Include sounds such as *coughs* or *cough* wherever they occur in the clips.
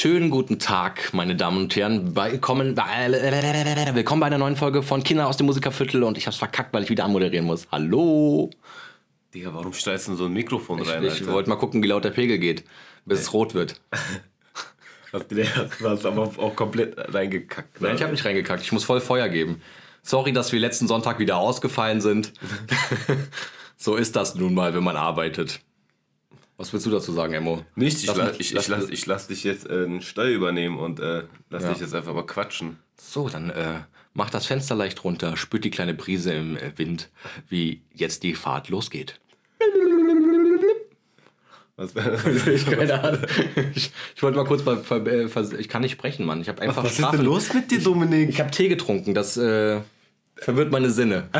Schönen guten Tag, meine Damen und Herren. Willkommen, willkommen bei einer neuen Folge von Kinder aus dem Musikerviertel und ich hab's verkackt, weil ich wieder anmoderieren muss. Hallo! Digga, warum stellst du so ein Mikrofon Ich, rein? ich Alter? wollte mal gucken, wie laut der Pegel geht, bis es rot wird. *laughs* Du hast aber auch komplett reingekackt. ne? Nein, ich habe nicht reingekackt, ich muss voll Feuer geben. Sorry, dass wir letzten Sonntag wieder ausgefallen sind. *laughs* *laughs* so ist das nun mal, wenn man arbeitet. Was willst du dazu sagen, Emmo? Nicht, ich Lass ich, ich, lass, ich lass dich jetzt äh, einen Steuer übernehmen und äh, lass Ja. dich jetzt einfach mal quatschen. So, dann äh, mach das Fenster leicht runter, spürt die kleine Brise im äh, Wind, wie jetzt die Fahrt losgeht. Was, *laughs* Ich, keine Ahnung. ich, ich wollte mal kurz mal, ver- äh, ich kann nicht sprechen, Mann. Ich habe einfach was ist Schlaf- denn los mit dir, Dominik? Ich habe Tee getrunken, das äh, verwirrt meine Sinne. *laughs*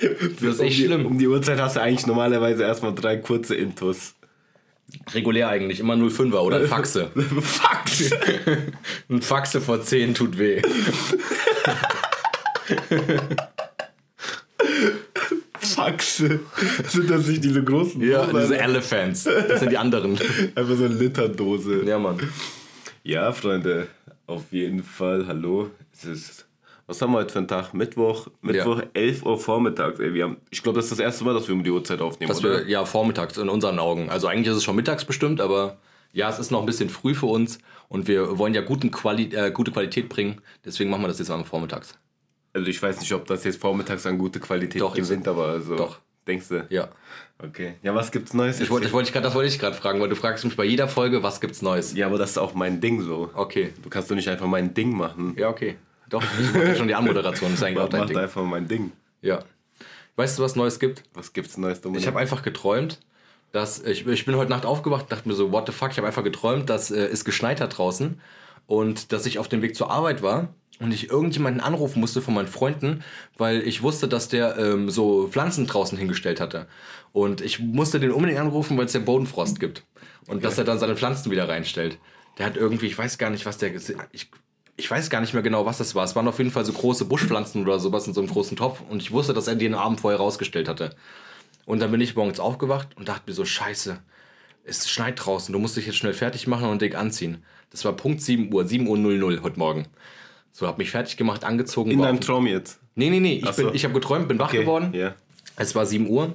Das ist um echt die, schlimm. Um die Uhrzeit hast du eigentlich normalerweise erstmal drei kurze Intus. Regulär eigentlich, immer 05er oder *laughs* Faxe. Fuck! *laughs* Ein Faxe vor 10 tut weh. Faxe. Sind das nicht diese großen Ja, Dosen? diese Elephants. Das sind die anderen. Einfach so eine Literdose. Ja, Mann. Ja, Freunde, auf jeden Fall, hallo. Es ist, was haben wir heute für einen Tag? Mittwoch, Mittwoch, 11 Uhr vormittags. Ey, wir haben, ich glaube, das ist das erste Mal, dass wir um die Uhrzeit aufnehmen, Dass oder? wir, ja, vormittags in unseren Augen. Also eigentlich ist es schon mittags bestimmt, aber ja, es ist noch ein bisschen früh für uns und wir wollen ja guten Quali äh, gute Qualität bringen. Deswegen machen wir das jetzt am Vormittags. Also ich weiß nicht, ob das jetzt vormittags an gute Qualität Doch, gewinnt, aber also. doch. Denkst du? Ja. Okay. Ja, was gibt's Neues? Ich wollte, ich wollte das wollte ich gerade fragen, weil du fragst mich bei jeder Folge, was gibt's Neues? ja, aber das ist auch mein Ding so. Okay. Du kannst doch nicht einfach mein Ding machen. Ja, okay. Doch, ich mache ja schon die Anmoderation, das ist eigentlich auch dein mach Ding. einfach mein Ding. Ja. Weißt du, was Neues gibt? Was gibt's Neues, Dominik? Ich habe einfach geträumt, dass ich, ich bin heute Nacht aufgewacht, dachte mir so, what the fuck, ich habe einfach geträumt, dass äh, es geschneit hat draußen und dass ich auf dem Weg zur Arbeit war und ich irgendjemanden anrufen musste von meinen Freunden, weil ich wusste, dass der ähm, so Pflanzen draußen hingestellt hatte. Und ich musste den unbedingt anrufen, weil es ja Bodenfrost gibt. Und dass er dann seine Pflanzen wieder reinstellt. Der hat irgendwie, ich weiß gar nicht, was der ich ich weiß gar nicht mehr genau, was das war. Es waren auf jeden Fall so große Buschpflanzen oder sowas in so einem großen Topf. Und ich wusste, dass er die den Abend vorher rausgestellt hatte. Und dann bin ich morgens aufgewacht und dachte mir so, scheiße, es schneit draußen, du musst dich jetzt schnell fertig machen und dick anziehen. Das war Punkt 7 Uhr, 7 Uhr 00 heute Morgen. So, hab mich fertig gemacht, angezogen. In deinem Traum jetzt. Nee, nee, nee, ich, so. bin, ich habe geträumt, bin wach Okay, geworden. ja. Es war 7 Uhr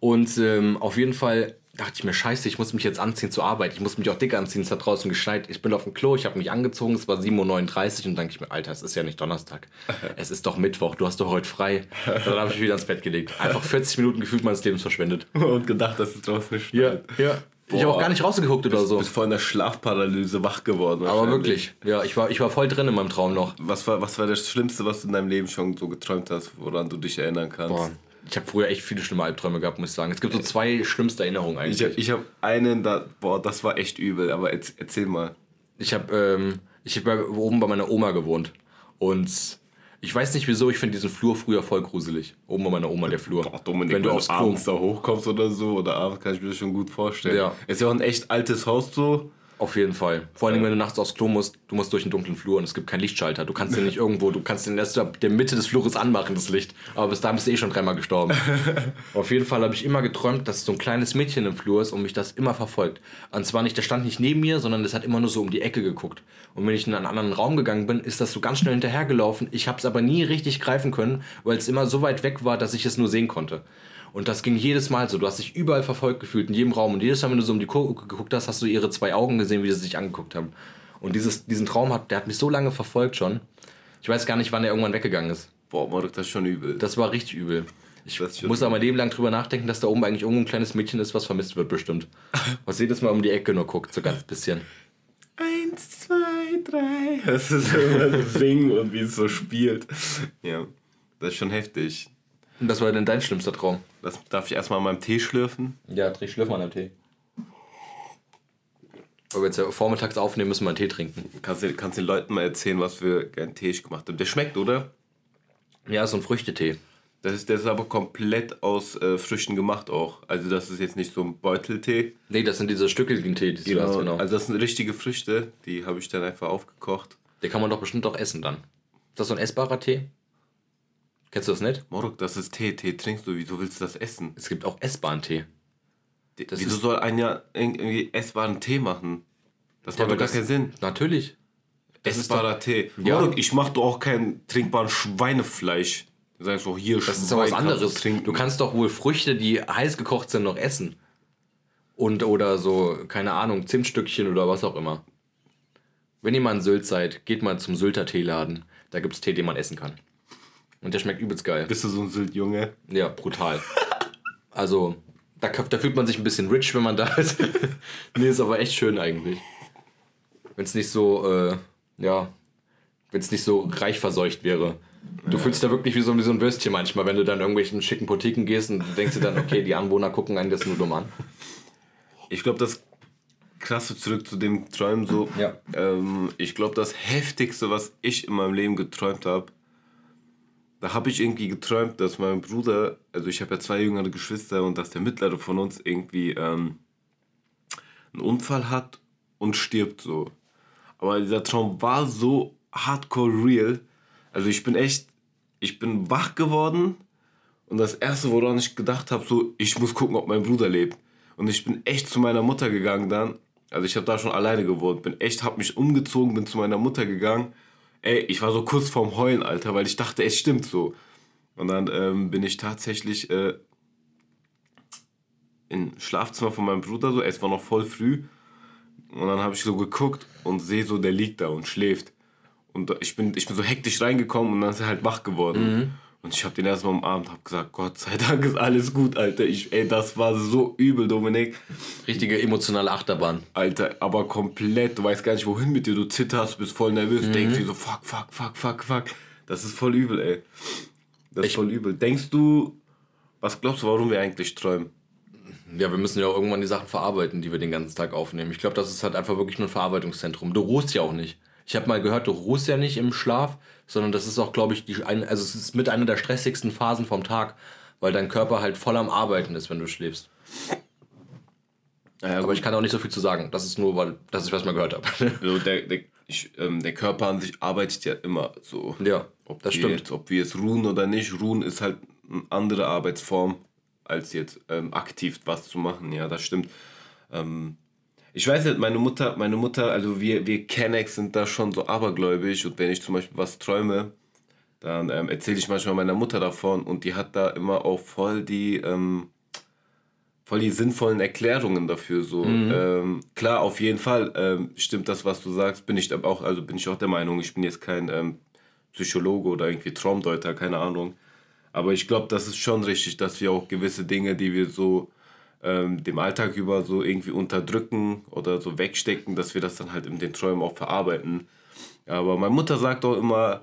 und ähm, auf jeden Fall dachte ich mir, scheiße, ich muss mich jetzt anziehen zur Arbeit. Ich muss mich auch dick anziehen, es hat draußen geschneit. Ich bin auf dem Klo, ich habe mich angezogen, es war 7.39 Uhr und dann denke ich mir, Alter, es ist ja nicht Donnerstag. *laughs* Es ist doch Mittwoch, du hast doch heute frei. Dann habe ich mich wieder ins Bett gelegt. Einfach 40 Minuten gefühlt meines Lebens verschwendet. *laughs* Und gedacht, dass es draußen nicht Ja, ja. Ich habe auch Boah. gar nicht rausgeguckt oder so. Du bist vor einer Schlafparalyse wach geworden. Aber wirklich, ja, ich war, ich war voll drin in meinem Traum noch. Was war, was war das Schlimmste, was du in deinem Leben schon so geträumt hast, woran du dich erinnern kannst? Boah, ich habe früher echt viele schlimme Albträume gehabt, muss ich sagen. Es gibt so zwei schlimmste Erinnerungen eigentlich. Ich habe hab einen, da, boah, das war echt übel, aber erz- erzähl mal. Ich habe ähm, ich hab oben bei meiner Oma gewohnt. Und ich weiß nicht wieso, ich finde diesen Flur früher voll gruselig. Oben bei meiner Oma, der Flur. Boah, Dominik, wenn du aufs abends da hochkommst oder so, oder abends kann ich mir das schon gut vorstellen. Ja. Ist ja auch ein echt altes Haus so. Auf jeden Fall. Vor allem, wenn du nachts aufs Klo musst, du musst durch einen dunklen Flur und es gibt keinen Lichtschalter. Du kannst den nicht *laughs* irgendwo, du kannst den erst ab der Mitte des Flures anmachen, das Licht. Aber bis dahin bist du eh schon dreimal gestorben. *laughs* Auf jeden Fall habe ich immer geträumt, dass so ein kleines Mädchen im Flur ist und mich das immer verfolgt. Und zwar nicht, der stand nicht neben mir, sondern das hat immer nur so um die Ecke geguckt. Und wenn ich in einen anderen Raum gegangen bin, ist das so ganz schnell hinterhergelaufen. Ich habe es aber nie richtig greifen können, weil es immer so weit weg war, dass ich es nur sehen konnte. Und das ging jedes Mal so. Du hast dich überall verfolgt gefühlt, in jedem Raum. Und jedes Mal, wenn du so um die Ko geguckt hast, hast du ihre zwei Augen gesehen, wie sie sich angeguckt haben. Und dieses, diesen Traum hat, der hat mich so lange verfolgt schon. Ich weiß gar nicht, wann er irgendwann weggegangen ist. Boah, Marek, das ist schon übel. Das war richtig übel. Ich muss aber mein Leben lang drüber nachdenken, dass da oben eigentlich irgendwo ein kleines Mädchen ist, was vermisst wird, bestimmt. *laughs* Was jedes Mal um die Ecke nur guckt, so ganz bisschen. Eins, zwei, drei. Das ist immer so singen und wie es so spielt. Ja, das ist schon heftig. Und was war denn dein schlimmster Traum? Das darf ich erstmal an meinem Tee schlürfen. Ja, dreh Schlürf mal an Tee. Weil wir jetzt ja vormittags aufnehmen, müssen wir einen Tee trinken. Kannst du kannst den Leuten mal erzählen, was für einen Tee ich gemacht habe. Der schmeckt, oder? Ja, so ein Früchtetee. Das ist, der ist aber komplett aus äh, Früchten gemacht auch. Also das ist jetzt nicht so ein Beuteltee. Nee, das sind diese stückeligen Tee, die du hast, genau. Also das sind richtige Früchte, die habe ich dann einfach aufgekocht. Den kann man doch bestimmt auch essen dann. Ist das so ein essbarer Tee? Kennst du das nicht? Morok, das ist Tee. Tee trinkst du. Wieso willst du das essen? Es gibt auch essbaren Tee. Das Wieso soll ein ja irgendwie essbaren Tee machen? Das macht doch gar keinen Sinn. Natürlich. Das Essbarer Tee. Ja. Moruk, ich mach doch auch kein trinkbaren Schweinefleisch. Du sagst doch hier Das ist doch was anderes. Du kannst doch wohl Früchte, die heiß gekocht sind, noch essen. Und oder so, keine Ahnung, Zimtstückchen oder was auch immer. Wenn ihr mal in Sylt seid, geht mal zum Sylter Teeladen. Da gibt es Tee, den man essen kann. Und der schmeckt übelst geil. Bist du so ein Sylt-Junge? Ja, brutal. *laughs* also, da, da, fühlt man sich ein bisschen rich, wenn man da ist. *laughs* nee, ist aber echt schön eigentlich. Wenn es nicht so, äh, ja, wenn es nicht so reich verseucht wäre. Du ja. fühlst dich da wirklich wie so, wie so ein Würstchen manchmal, wenn du dann irgendwelchen schicken Boutiquen gehst und denkst dir dann, okay, die Anwohner gucken einen das nur dumm an. Ich glaube, das krasse zurück zu dem Träumen so. Ja. Ähm, ich glaube, das heftigste, was ich in meinem Leben geträumt habe, da habe ich irgendwie geträumt, dass mein Bruder, also ich habe ja zwei jüngere Geschwister und dass der mittlere von uns irgendwie ähm, einen Unfall hat und stirbt so. Aber dieser Traum war so hardcore real. Also ich bin echt, ich bin wach geworden und das erste, woran ich gedacht habe, so, ich muss gucken, ob mein Bruder lebt. Und ich bin echt zu meiner Mutter gegangen dann also ich habe da schon alleine gewohnt, bin echt, habe mich umgezogen, bin zu meiner Mutter gegangen. Ey, ich war so kurz vorm Heulen, Alter, weil ich dachte, es stimmt so. Und dann ähm, bin ich tatsächlich äh, im Schlafzimmer von meinem Bruder, so, es war noch voll früh. Und dann habe ich so geguckt und sehe so, der liegt da und schläft. Und ich bin, ich bin so hektisch reingekommen und dann ist er halt wach geworden. Mhm. Und ich habe den erstmal umarmt, habe gesagt, Gott sei Dank ist alles gut, Alter. Ich, ey, das war so übel, Dominik. Richtige emotionale Achterbahn. Alter, aber komplett. Du weißt gar nicht, wohin mit dir. Du zitterst, bist voll nervös, mhm. denkst dir so, fuck, fuck, fuck, fuck, fuck. Das ist voll übel, ey. Das ist ich, voll übel. Denkst du, was glaubst du, warum wir eigentlich träumen? Ja, wir müssen ja auch irgendwann die Sachen verarbeiten, die wir den ganzen Tag aufnehmen. Ich glaube, das ist halt einfach wirklich nur ein Verarbeitungszentrum. Du ruhst ja auch nicht. Ich habe mal gehört, du ruhst ja nicht im Schlaf, sondern das ist auch, glaube ich, die, ein, also es ist mit einer der stressigsten Phasen vom Tag, weil dein Körper halt voll am Arbeiten ist, wenn du schläfst. Ja, aber ich kann auch nicht so viel zu sagen. Das ist nur, weil das ist, was ich mal gehört habe. Also *laughs* der, der, ich, ähm, der Körper an sich arbeitet ja immer so. Ja, ob das stimmt. Jetzt, ob wir jetzt ruhen oder nicht. Ruhen ist halt eine andere Arbeitsform, als jetzt ähm, aktiv was zu machen. Ja, das stimmt. Ähm, ich weiß nicht, meine Mutter, meine Mutter, also wir, wir Kennex sind da schon so abergläubig und wenn ich zum Beispiel was träume, dann ähm, erzähle ich manchmal meiner Mutter davon und die hat da immer auch voll die, ähm, voll die sinnvollen Erklärungen dafür. So mhm. ähm, klar, auf jeden Fall ähm, stimmt das, was du sagst. Bin ich aber auch, also bin ich auch der Meinung. Ich bin jetzt kein ähm, Psychologe oder irgendwie Traumdeuter, keine Ahnung. Aber ich glaube, das ist schon richtig, dass wir auch gewisse Dinge, die wir so ähm, dem Alltag über so irgendwie unterdrücken oder so wegstecken, dass wir das dann halt in den Träumen auch verarbeiten. Aber meine Mutter sagt auch immer,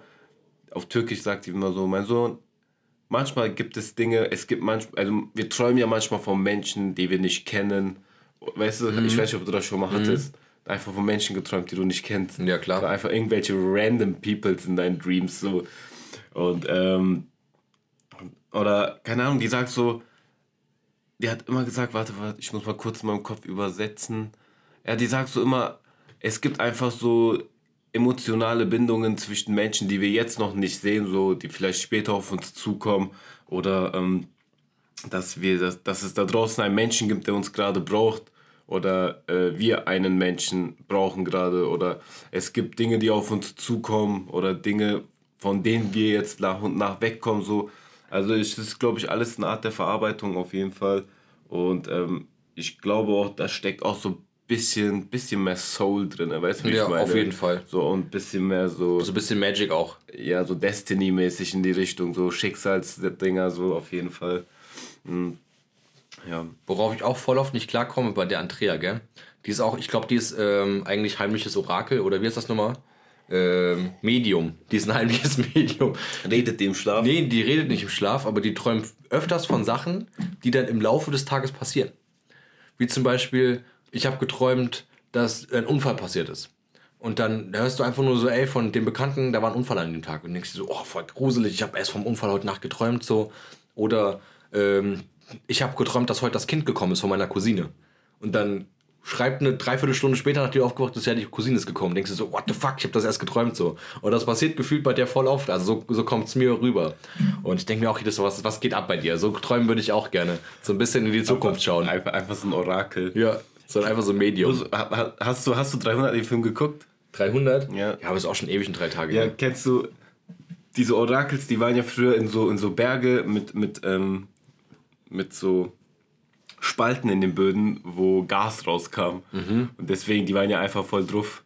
auf Türkisch sagt sie immer so, mein Sohn, manchmal gibt es Dinge, es gibt manchmal, also wir träumen ja manchmal von Menschen, die wir nicht kennen. Weißt du, mhm. ich weiß nicht, ob du das schon mal hattest. Mhm. Einfach von Menschen geträumt, die du nicht kennst. Ja, klar. Oder einfach irgendwelche random Peoples in deinen Dreams so. Und, ähm, oder, keine Ahnung, die sagt so, die hat immer gesagt, warte, warte, ich muss mal kurz in meinem Kopf übersetzen. Ja, die sagt so immer, es gibt einfach so emotionale Bindungen zwischen Menschen, die wir jetzt noch nicht sehen, so die vielleicht später auf uns zukommen oder ähm, dass wir, dass, dass es da draußen einen Menschen gibt, der uns gerade braucht oder äh, wir einen Menschen brauchen gerade oder es gibt Dinge, die auf uns zukommen oder Dinge, von denen wir jetzt nach und nach wegkommen, so also es ist, glaube ich, alles eine Art der Verarbeitung auf jeden Fall. Und ähm, ich glaube auch, da steckt auch so ein bisschen, bisschen mehr Soul drin, weißt du, wie ja, ich meine? auf jeden Fall. So und ein bisschen mehr so... So ein bisschen Magic auch. Ja, so Destiny-mäßig in die Richtung, so Schicksalsdinger, so auf jeden Fall. Mhm. Ja. Worauf ich auch voll oft nicht klarkomme bei der Andrea, gell? Die ist auch, ich glaube, die ist ähm, eigentlich heimliches Orakel, oder wie ist das nochmal? Ähm, Medium. Die ist ein heimliches *laughs* Medium. Redet die im Schlaf? Nee, die redet nicht im Schlaf, aber die träumt öfters von Sachen, die dann im Laufe des Tages passieren. Wie zum Beispiel, ich habe geträumt, dass ein Unfall passiert ist. Und dann hörst du einfach nur so, ey, von dem Bekannten, da war ein Unfall an dem Tag. Und denkst dir so, oh, voll gruselig, ich habe erst vom Unfall heute Nacht geträumt, so. Oder ähm, ich habe geträumt, dass heute das Kind gekommen ist von meiner Cousine. Und dann schreibt eine Dreiviertelstunde später, nachdem du aufgewacht bist, ja, die Cousine ist gekommen. Denkst du so, what the fuck, ich habe das erst geträumt so. Und das passiert gefühlt bei der voll oft. Also so, so kommt es mir rüber. Und ich denke mir auch jedes Mal, was, was geht ab bei dir? So träumen würde ich auch gerne. So ein bisschen in die Zukunft schauen. Einfach, einfach so ein Orakel. Ja. sondern einfach so Medium. Hast du, hast du 300 den Film geguckt? 300? Ja. Ja, aber ist auch schon ewig in drei Tagen. Ja, kennst du diese Orakels, die waren ja früher in so, in so Berge mit, mit, ähm, mit so Spalten in den Böden, wo Gas rauskam. Mhm. Und deswegen, die waren ja einfach voll drauf.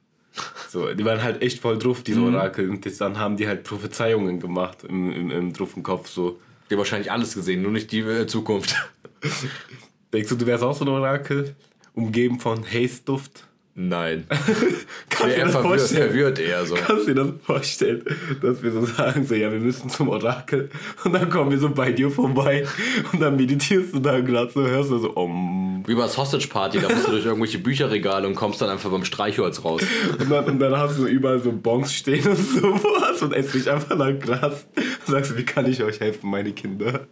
So, die waren halt echt voll drauf, diese mhm. Orakel. Und das, dann haben die halt Prophezeiungen gemacht im, im, im druffen Kopf. So. Die haben wahrscheinlich alles gesehen, nur nicht die äh, Zukunft. *laughs* Denkst du, du wärst auch so ein Orakel? Umgeben von Haze-Duft? Nein. *laughs* Kannst du dir verwirrt, verwirrt eher so. Kannst du dir das vorstellen, dass wir so sagen, so, ja, wir müssen zum Orakel und dann kommen wir so bei dir vorbei und dann meditierst du da gerade so, hörst du so, um. Wie bei Sausage Party, da bist du durch irgendwelche Bücherregale und kommst dann einfach beim Streichholz raus. Und dann, und dann hast du überall so Bons stehen und *laughs* sowas und esst dich einfach nach Gras. Und sagst du, wie kann ich euch helfen, meine Kinder?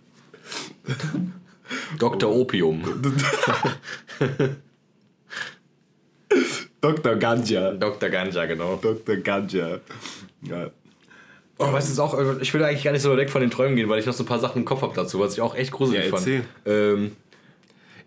Dr. Opium. *laughs* Dr. Ganja. Dr. Ganja, genau. Dr. Ganja. Ja. Oh, weißt du auch, also ich will eigentlich gar nicht so weg von den Träumen gehen, weil ich noch so ein paar Sachen im Kopf habe dazu, was ich auch echt gruselig ja, fand. Ähm,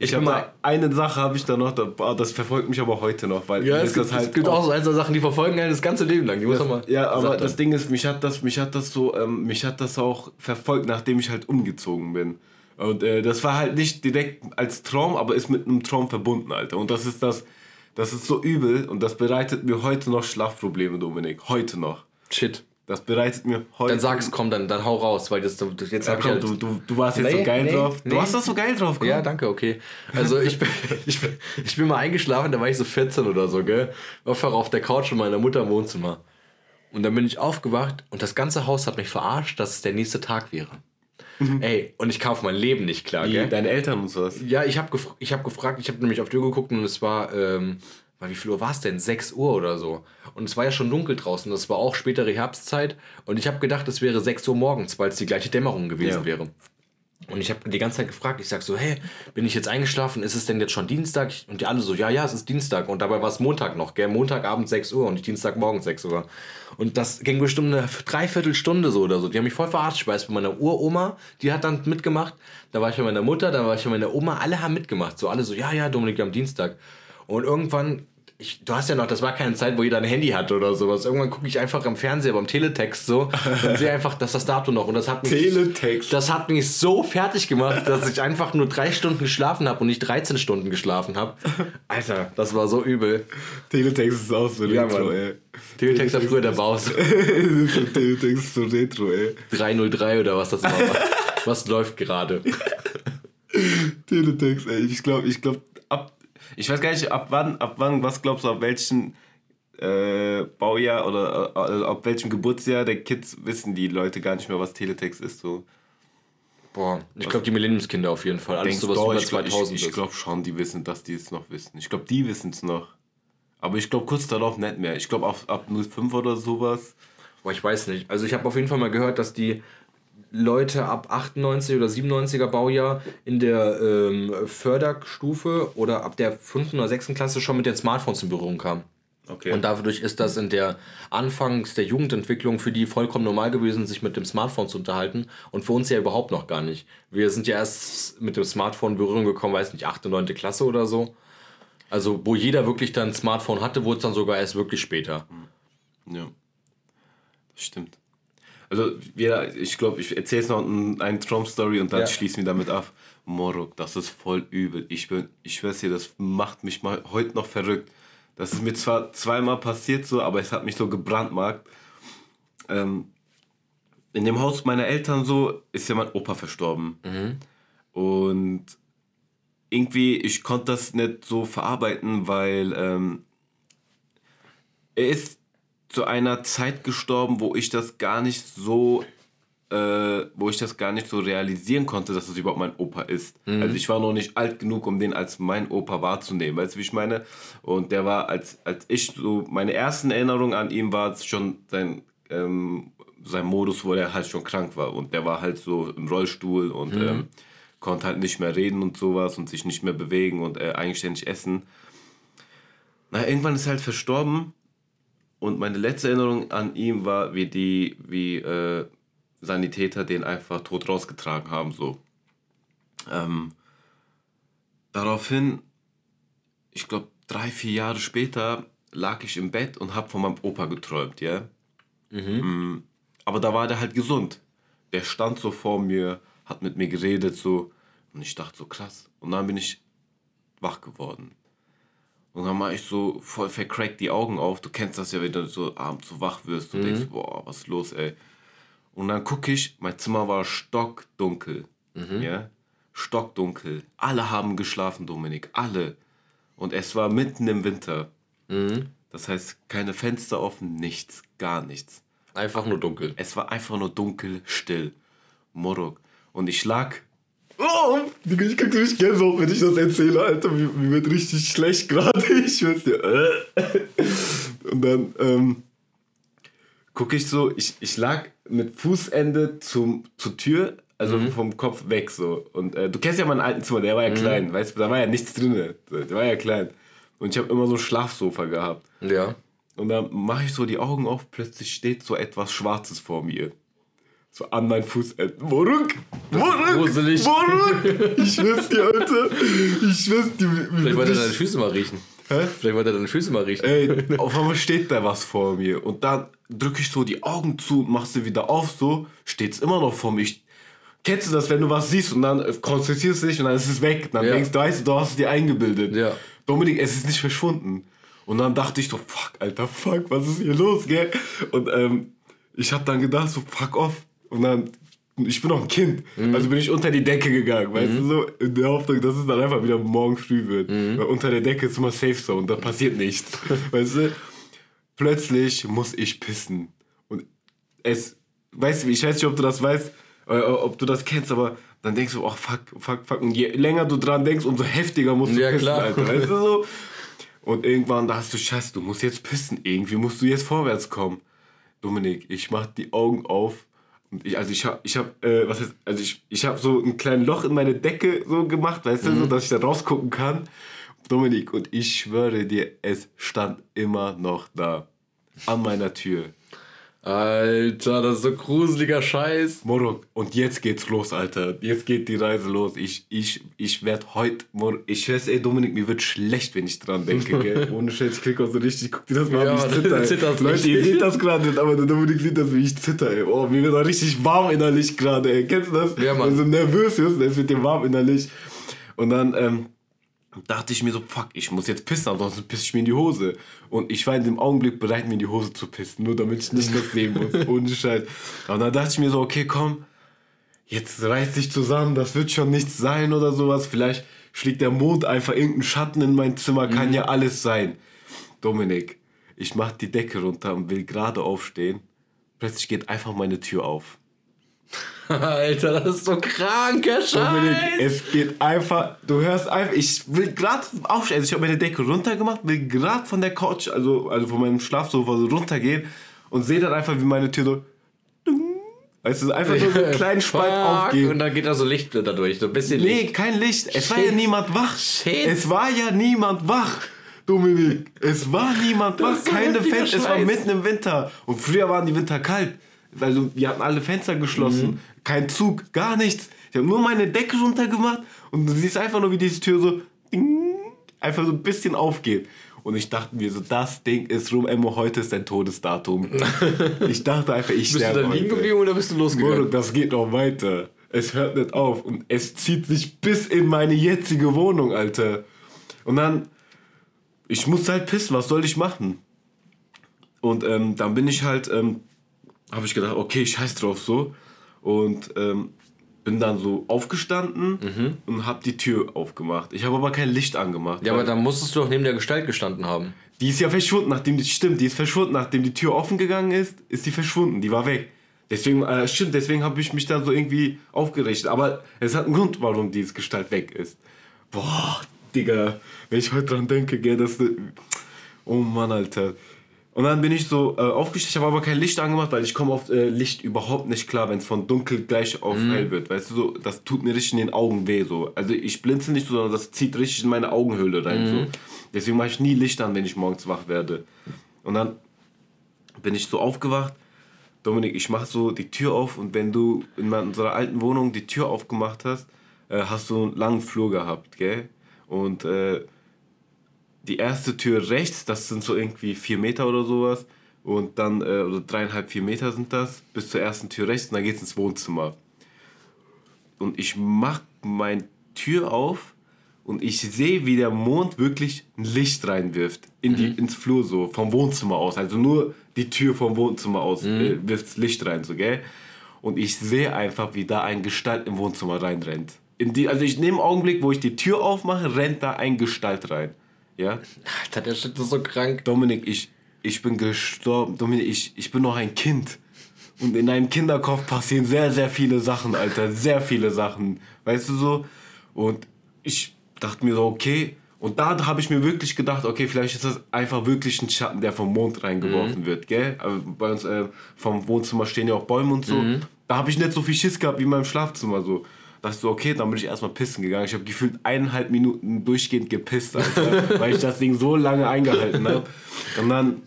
ich, ich habe mal eine Sache habe ich da noch, das verfolgt mich aber heute noch, weil ja, es, gibt, halt es gibt auch so ein, Sachen, die verfolgen einen das ganze Leben lang. Die muss mal ja, aber das Ding ist, mich hat das, mich hat das so, ähm, mich hat das auch verfolgt, nachdem ich halt umgezogen bin. Und äh, das war halt nicht direkt als Traum, aber ist mit einem Traum verbunden, Alter. Und das ist das, das ist so übel und das bereitet mir heute noch Schlafprobleme, Dominik. Heute noch. Shit. Das bereitet mir heute. Dann sag's, komm, dann, dann hau raus, weil das, das jetzt ja, komm, halt du, du, du warst jetzt nee, so geil nee, drauf. Du nee. hast das so geil drauf, komm. Ja, danke, okay. Also ich bin, *laughs* ich, bin, ich bin mal eingeschlafen, da war ich so 14 oder so, gell? Einfach auf der Couch von meiner Mutter im Wohnzimmer. Und dann bin ich aufgewacht und das ganze Haus hat mich verarscht, dass es der nächste Tag wäre. Mhm. Ey, und ich kam auf mein Leben nicht klar, Wie, gell? Deine Eltern und sowas. Ja, ich habe gef hab gefragt, ich habe nämlich auf die Uhr geguckt und es war, ähm, wie viel Uhr war es denn? 6 Uhr oder so. Und es war ja schon dunkel draußen, das war auch spätere Herbstzeit. Und ich habe gedacht, es wäre 6 Uhr morgens, weil es die gleiche Dämmerung gewesen ja. wäre. Und ich habe die ganze Zeit gefragt, ich sag so, hey, bin ich jetzt eingeschlafen? Ist es denn jetzt schon Dienstag? Und die alle so, ja, ja, es ist Dienstag. Und dabei war es Montag noch, gell? Montagabend 6 Uhr und Dienstagmorgen 6 Uhr. Und das ging bestimmt eine Dreiviertelstunde so oder so. Die haben mich voll verarscht. Ich weiß, bei meiner Uroma, die hat dann mitgemacht. Da war ich bei meiner Mutter, da war ich bei meiner Oma. Alle haben mitgemacht. So alle so, ja, ja, Dominik, am Dienstag. Und irgendwann ich, du hast ja noch, das war keine Zeit, wo jeder ein Handy hatte oder sowas. Irgendwann gucke ich einfach am Fernseher beim Teletext so und sehe *laughs* einfach, dass das Datum noch und das hat mich, Teletext. das hat mich so fertig gemacht, dass ich einfach nur drei Stunden geschlafen habe und nicht 13 Stunden geschlafen habe. Alter, das war so übel. Teletext ist auch so ja, retro, ey. Teletext war früher der Baus. *laughs* Teletext ist so retro, ey. 303 oder was das war. *laughs* was läuft gerade? Teletext, ey. Ich glaube, ich glaube, ich weiß gar nicht, ab wann, ab wann, was glaubst du, ab welchem äh, Baujahr oder äh, ab welchem Geburtsjahr der Kids wissen die Leute gar nicht mehr, was Teletext ist? So. Boah, ich glaube die Millenniumskinder auf jeden Fall. Alles sowas über 2000 Ich, ich glaube schon, die wissen, dass die es noch wissen. Ich glaube, die wissen es noch. Aber ich glaube kurz darauf nicht mehr. Ich glaube ab 05 oder sowas. Boah, ich weiß nicht. Also ich habe auf jeden Fall mal gehört, dass die Leute ab 98 oder 97er Baujahr in der ähm, Förderstufe oder ab der 5. oder 6. Klasse schon mit den Smartphones in Berührung kamen. Okay. Und dadurch ist das in der Anfangs der Jugendentwicklung für die vollkommen normal gewesen, sich mit dem Smartphone zu unterhalten. Und für uns ja überhaupt noch gar nicht. Wir sind ja erst mit dem Smartphone in Berührung gekommen, weiß nicht, 8., 9. Klasse oder so. Also, wo jeder wirklich dann ein Smartphone hatte, wurde es dann sogar erst wirklich später. Ja. Das stimmt. Also, wir, ich glaube, ich erzähle jetzt noch eine Traum-Story und dann ja. schließen wir damit ab. Morok, das ist voll übel. Ich, bin, ich schwör's dir, das macht mich mal heute noch verrückt. Das ist mir zwar zweimal passiert so, aber es hat mich so gebrandmarkt. Ähm, in dem Haus meiner Eltern so ist ja mein Opa verstorben. Mhm. Und irgendwie, ich konnte das nicht so verarbeiten, weil ähm, er ist zu einer Zeit gestorben, wo ich das gar nicht so, äh, wo ich das gar nicht so realisieren konnte, dass es überhaupt mein Opa ist. Mhm. Also ich war noch nicht alt genug, um den als mein Opa wahrzunehmen. Weißt du, wie ich meine? Und der war, als, als ich so, meine ersten Erinnerungen an ihn war schon sein, ähm, sein Modus, wo er halt schon krank war. Und der war halt so im Rollstuhl und mhm. ähm, konnte halt nicht mehr reden und sowas und sich nicht mehr bewegen und äh, eigenständig essen. Na, irgendwann ist er halt verstorben und meine letzte Erinnerung an ihn war, wie die, wie äh, Sanitäter den einfach tot rausgetragen haben, so. Ähm, daraufhin, ich glaube, drei, vier Jahre später lag ich im Bett und habe von meinem Opa geträumt, ja. Mhm. Aber da war der halt gesund. Der stand so vor mir, hat mit mir geredet, so. Und ich dachte so, krass. Und dann bin ich wach geworden. Und dann mache ich so voll vercrackt die Augen auf. Du kennst das ja, wenn du so abends so wach wirst und Mhm. denkst, boah, was ist los, ey. Und dann gucke ich, mein Zimmer war stockdunkel. Mhm. Ja? Stockdunkel. Alle haben geschlafen, Dominik. Alle. Und es war mitten im Winter. Mhm. Das heißt, keine Fenster offen, nichts, gar nichts. Einfach nur dunkel. Es war einfach nur dunkel, still. Morok. Und ich lag. Oh, Digga, ich krieg richtig Gänsehaut, wenn ich das erzähle, Alter. Mir, mir wird richtig schlecht gerade. *laughs* Ich schwör's dir. Äh. Und dann ähm, gucke ich so, ich, ich lag mit Fußende zum, zur Tür, also vom Kopf weg so. Und äh, du kennst ja meinen alten Zimmer, der war ja klein, weißt du, da war ja nichts drin. Der war ja klein. Und ich habe immer so ein Schlafsofa gehabt. Ja. Und dann mache ich so die Augen auf, plötzlich steht so etwas Schwarzes vor mir. So an meinen Fußenden. Moruk! Moruk! gruselig. Moruk! Ich schwör's dir, Alter. Ich schwör's dir. Wie, Vielleicht wie, wollte er deine Füße mal riechen. Hä? Vielleicht wollte er deine Füße mal riechen. Ey, auf einmal steht da was vor mir. Und dann drücke ich so die Augen zu und mach sie wieder auf, so steht's immer noch vor mir. Ich, kennst du das, wenn du was siehst und dann äh, konzentrierst du dich und dann ist es weg. Dann Ja. denkst du, weißt du, du hast es dir eingebildet. Ja. Dominik, es ist nicht verschwunden. Und dann dachte ich so, fuck, Alter, fuck, was ist hier los, gell? Und ähm, ich hab dann gedacht, so, fuck off. Und dann, ich bin noch ein Kind, also bin ich unter die Decke gegangen, weißt du, so, in der Hoffnung, dass es dann einfach wieder morgen früh wird. Weil unter der Decke ist immer Safe Zone, da passiert nichts, *laughs* weißt du? Plötzlich muss ich pissen. Und es, weißt du, ich weiß nicht, ob du das weißt, äh, ob du das kennst, aber dann denkst du, oh fuck, fuck, fuck. Und je länger du dran denkst, umso heftiger musst du Ja, pissen, klar. Alter, weißt du so? *laughs* Und irgendwann da hast du Scheiße, du musst jetzt pissen. Irgendwie musst du jetzt vorwärts kommen. Dominik, ich mach die Augen auf. Ich, also ich hab, ich hab, äh, was heißt, also ich, ich hab so ein kleines Loch in meine Decke so gemacht, weißt du, so, dass ich da rausgucken kann. Dominik, und ich schwöre dir, es stand immer noch da. An meiner Tür. Alter, das ist so gruseliger Scheiß. Morok, und jetzt geht's los, Alter. Jetzt geht die Reise los. Ich, ich, ich werd heute, Mor ich schwör's, ey, Dominik, mir wird schlecht, wenn ich dran denke, *laughs* gell? Ohne Scheiß, ich krieg auch so richtig, guck dir das mal Ja, an, wie ich zitter. *laughs* zitterst Leute, ihr seht das gerade nicht, aber der Dominik sieht das, wie ich zitter, ey. Oh, mir wird auch richtig warm innerlich gerade, ey. Kennst du das? Ja, Mann. Wenn du so nervös bist, dann wird dir warm innerlich. Und dann, ähm, dachte ich mir so, fuck, ich muss jetzt pissen, ansonsten pisse ich mir in die Hose. Und ich war in dem Augenblick bereit, mir in die Hose zu pissen, nur damit ich nicht das sehen muss. *laughs* Ohne Scheiß. Und dann dachte ich mir so, okay, komm, jetzt reiß dich zusammen, das wird schon nichts sein oder sowas. Vielleicht schlägt der Mond einfach irgendeinen Schatten in mein Zimmer, kann ja alles sein. Dominik, ich mach die Decke runter und will gerade aufstehen. Plötzlich geht einfach meine Tür auf. Alter, das ist so kranker Dominik, Scheiß. es geht einfach, du hörst einfach, ich will gerade aufstehen, also ich habe meine Decke runtergemacht, will gerade von der Couch, also, also von meinem Schlafsofa so runtergehen und sehe dann einfach, wie meine Tür so, weißt du, einfach so *laughs* einen kleinen Spalt aufgeht. Und dann geht da so Licht dadurch, so ein bisschen Nee, Licht. kein Licht, es war Shit. ja niemand wach. Shit. Es war ja niemand wach. Dominik, es war niemand wach, keine Fenster, es war mitten im Winter. Und früher waren die Winter kalt. Also wir hatten alle Fenster geschlossen, Mhm. kein Zug, gar nichts. Ich habe nur meine Decke runtergemacht und du siehst einfach nur, wie diese Tür so ding, einfach so ein bisschen aufgeht. Und ich dachte mir so, das Ding ist rum, Emmo, heute ist dein Todesdatum. *laughs* ich dachte einfach, ich Bist du sterbe da liegen geblieben oder bist du losgegangen? Bruder, das geht noch weiter. Es hört nicht auf und es zieht sich bis in meine jetzige Wohnung, Alter. Und dann, ich musste halt pissen, was soll ich machen? Und ähm, dann bin ich halt, ähm, habe ich gedacht, okay, scheiß drauf so. Und ähm, bin dann so aufgestanden und habe die Tür aufgemacht. Ich habe aber kein Licht angemacht. Ja, aber dann musstest du doch neben der Gestalt gestanden haben. die ist ja verschwunden, nachdem die stimmt, die ist verschwunden, nachdem die Tür offen gegangen ist, ist die verschwunden, die war weg. Deswegen, äh, stimmt, deswegen habe ich mich dann so irgendwie aufgerichtet. Aber es hat einen Grund, warum diese Gestalt weg ist. Boah, Digga, wenn ich heute dran denke, gell, das. Oh Mann, Alter. Und dann bin ich so äh, aufgestellt, ich habe aber kein Licht angemacht, weil ich komme auf äh, Licht überhaupt nicht klar, wenn es von dunkel gleich auf hell wird. Weißt du, so, das tut mir richtig in den Augen weh. So. Also ich blinzel nicht so, sondern das zieht richtig in meine Augenhöhle rein. So. Deswegen mache ich nie Licht an, wenn ich morgens wach werde. Und dann bin ich so aufgewacht. Dominik, ich mache so die Tür auf und wenn du in unserer alten Wohnung die Tür aufgemacht hast, äh, hast du einen langen Flur gehabt, gell? Und äh, die erste Tür rechts, das sind so irgendwie vier Meter oder sowas. Und dann, äh, oder dreieinhalb, vier Meter sind das, bis zur ersten Tür rechts und dann geht's ins Wohnzimmer. Und ich mach meine Tür auf und ich sehe, wie der Mond wirklich ein Licht reinwirft in die, ins Flur so, vom Wohnzimmer aus. Also nur die Tür vom Wohnzimmer aus äh, wirft Licht rein, so, gell? Und ich sehe einfach, wie da ein Gestalt im Wohnzimmer reinrennt. In die, also ich nehme Augenblick, wo ich die Tür aufmache, rennt da ein Gestalt rein. Ja? Alter, der Shit ist so krank. Dominik, ich, ich bin gestorben. Dominik, ich, ich bin noch ein Kind. Und in einem Kinderkopf passieren sehr, sehr viele Sachen, Alter. Sehr viele Sachen. Weißt du so? Und ich dachte mir so, okay. Und da habe ich mir wirklich gedacht, okay, vielleicht ist das einfach wirklich ein Schatten, der vom Mond reingeworfen wird, gell? Aber bei uns äh, vom Wohnzimmer stehen ja auch Bäume und so. Da habe ich nicht so viel Schiss gehabt wie in meinem Schlafzimmer so. Dachte so, okay, dann bin ich erstmal pissen gegangen. Ich habe gefühlt eineinhalb Minuten durchgehend gepisst, Alter, *laughs* weil ich das Ding so lange eingehalten habe. Und dann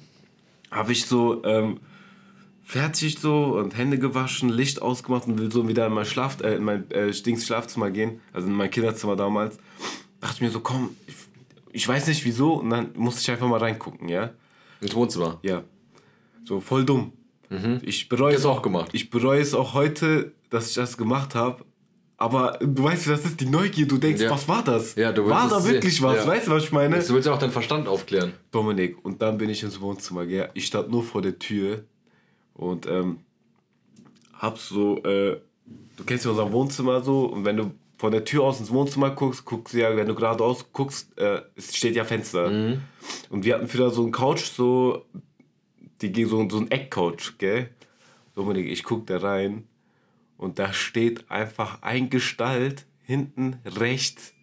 habe ich so ähm, fertig so und Hände gewaschen, Licht ausgemacht und will so wieder in mein, Schlaf, äh, in mein äh, Dings Schlafzimmer gehen, also in mein Kinderzimmer damals. Dachte ich mir so, komm, ich, ich weiß nicht wieso und dann musste ich einfach mal reingucken, ja. Ins Wohnzimmer. Ja. So voll dumm. Ich bereue es auch gemacht? Ich bereue es auch heute, dass ich das gemacht habe. Aber du weißt, das ist die Neugier. Du denkst, Ja. was war das? Ja, du war da wirklich sehen. was? Ja. Weißt du, was ich meine? Du willst ja auch deinen Verstand aufklären. Dominik, und dann bin ich ins Wohnzimmer, gell? Ich stand nur vor der Tür und ähm, hab so, äh, du kennst ja unser Wohnzimmer so, und wenn du von der Tür aus ins Wohnzimmer guckst, guckst du ja, wenn du geradeaus guckst, äh, es steht ja Fenster. Und wir hatten wieder so einen Couch, so, die ging so, so ein Eckcouch, gell? Dominik, ich guck da rein und da steht einfach ein Gestalt hinten rechts.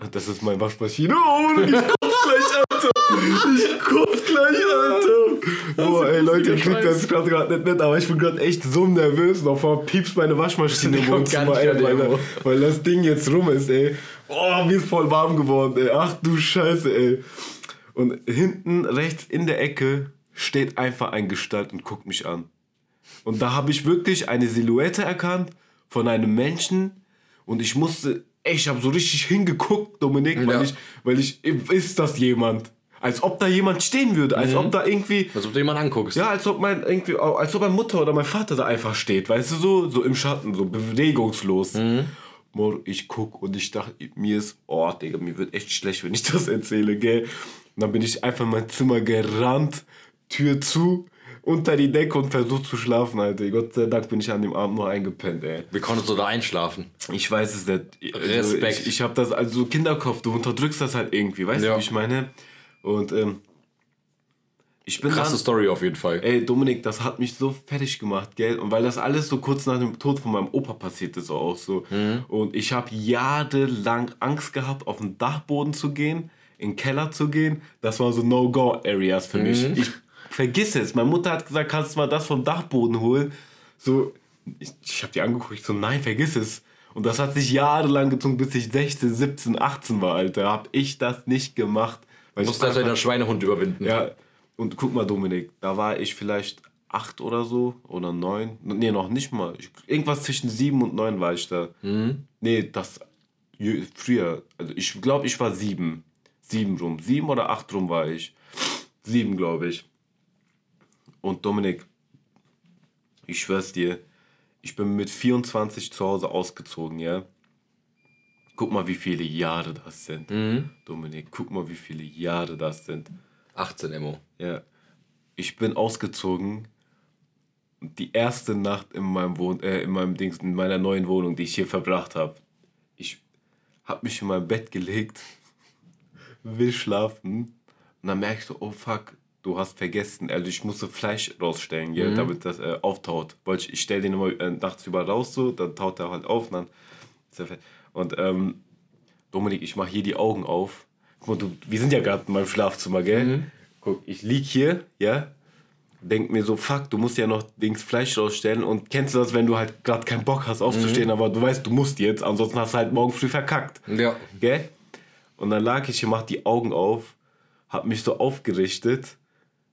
Und das ist meine Waschmaschine. Oh, ich kotz gleich, Alter. Ich kotz gleich, Alter. Oh, ey, Leute, ich krieg das gerade nicht mit, aber ich bin gerade echt so nervös. Noch vor piepst meine Waschmaschine im Wohnzimmer, ey, weil, weil das Ding jetzt rum ist, ey. Oh, mir ist voll warm geworden, ey. Ach du Scheiße, ey. Und hinten rechts in der Ecke steht einfach ein Gestalt und guckt mich an. Und da habe ich wirklich eine Silhouette erkannt von einem Menschen und ich musste, ey, ich habe so richtig hingeguckt, Dominik, weil Ja. ich, weil ich, ist das jemand? Als ob da jemand stehen würde, als ob da irgendwie, Als ob du jemanden anguckst. ja, als ob mein irgendwie, als ob meine Mutter oder mein Vater da einfach steht, weißt du so, so im Schatten, so bewegungslos. Mor, ich guck und ich dachte, mir ist, oh, Digga, mir wird echt schlecht, wenn ich das erzähle, gell? Und dann bin ich einfach in mein Zimmer gerannt, Tür zu, unter die Decke und versucht zu schlafen, Alter. Gott sei Dank bin ich an dem Abend noch eingepennt, ey. Wie konntest du da einschlafen? Ich weiß es nicht. Also Respekt. Ich, ich habe das, also Kinderkopf, du unterdrückst das halt irgendwie, weißt Ja. du, wie ich meine? Und ähm, ich bin Krasse dann, Story auf jeden Fall. Ey, Dominik, das hat mich so fertig gemacht, gell? Und weil das alles so kurz nach dem Tod von meinem Opa passiert ist, auch so. Und ich habe jahrelang Angst gehabt, auf den Dachboden zu gehen, in den Keller zu gehen. Das war so No-Go-Areas für mich. Ich vergiss es. Meine Mutter hat gesagt, kannst du mal das vom Dachboden holen? So, ich, ich habe die angeguckt, ich so, nein, vergiss es. Und das hat sich jahrelang gezogen, bis ich 16, 17, 18 war, Alter. Hab ich das nicht gemacht. Weil musst also einfach- den Schweinehund überwinden. ja, und guck mal, Dominik, da war ich vielleicht acht oder so oder neun. Nee, noch nicht mal. Ich, irgendwas zwischen sieben und neun war ich da. Nee, das früher. Also ich glaube, ich war sieben. Sieben rum. Sieben oder acht rum war ich. Sieben, glaube ich. Und Dominik, ich schwör's dir, ich bin mit 24 zu Hause ausgezogen, ja. Guck mal, wie viele Jahre das sind. Dominik, guck mal, wie viele Jahre das sind. 18 Emo. Ja. Ich bin ausgezogen. Die erste Nacht in meinem Wohn äh, in meinem Dings, in meiner neuen Wohnung, die ich hier verbracht habe. Ich habe mich in mein Bett gelegt, *laughs* will schlafen. Und dann merke ich so, oh fuck, du hast vergessen. Also ich musste Fleisch rausstellen, gell, damit das äh, auftaut. Wollte ich, ich stelle den immer äh, nachts über raus so, dann taut er halt auf und dann. Und ähm, Dominik, ich mache hier die Augen auf. Guck mal, du, wir sind ja gerade in meinem Schlafzimmer, gell? Guck, ich lieg hier, ja? Denk mir so, fuck, du musst ja noch Dings Fleisch rausstellen. Und kennst du das, wenn du halt gerade keinen Bock hast aufzustehen, aber du weißt, du musst jetzt, ansonsten hast du halt morgen früh verkackt. Ja. Gell? Und dann lag ich hier, mach die Augen auf, hab mich so aufgerichtet,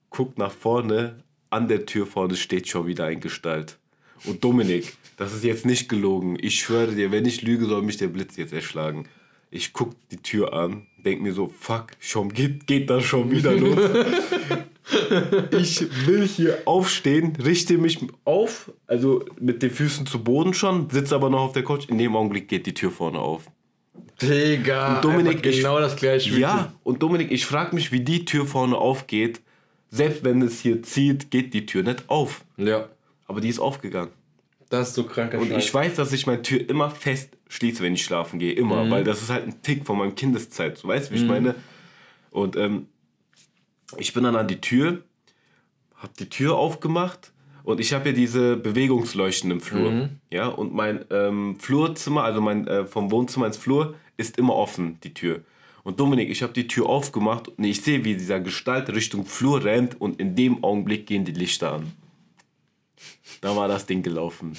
guck nach vorne, an der Tür vorne steht schon wieder ein Gestalt. Und Dominik, das ist jetzt nicht gelogen. Ich schwöre dir, wenn ich lüge, soll mich der Blitz jetzt erschlagen. Ich guck die Tür an, denk mir so, fuck, schon geht, geht das schon wieder los. *laughs* ich will hier aufstehen, richte mich auf, also mit den Füßen zu Boden schon, sitze aber noch auf der Couch. In dem Augenblick geht die Tür vorne auf. Digga, Und Dominik, einfach genau ich, das gleiche. Ja, und Dominik, ich frage mich, wie die Tür vorne aufgeht. Selbst wenn es hier zieht, geht die Tür nicht auf. Ja, Aber die ist aufgegangen. das ist so kranker Und Scheiß. ich weiß, dass ich meine Tür immer fest schließe, wenn ich schlafen gehe. Immer. Mhm. Weil das ist halt ein Tick von meinem Kindeszeit. So, weißt du, wie ich meine? Und ähm, ich bin dann an die Tür, hab die Tür aufgemacht und ich habe ja diese Bewegungsleuchten im Flur. Mhm. Ja, und mein ähm, Flurzimmer, also mein äh, vom Wohnzimmer ins Flur, ist immer offen, die Tür. Und Dominik, ich habe die Tür aufgemacht und ich sehe, wie dieser Gestalt Richtung Flur rennt und in dem Augenblick gehen die Lichter an. Da war das Ding gelaufen.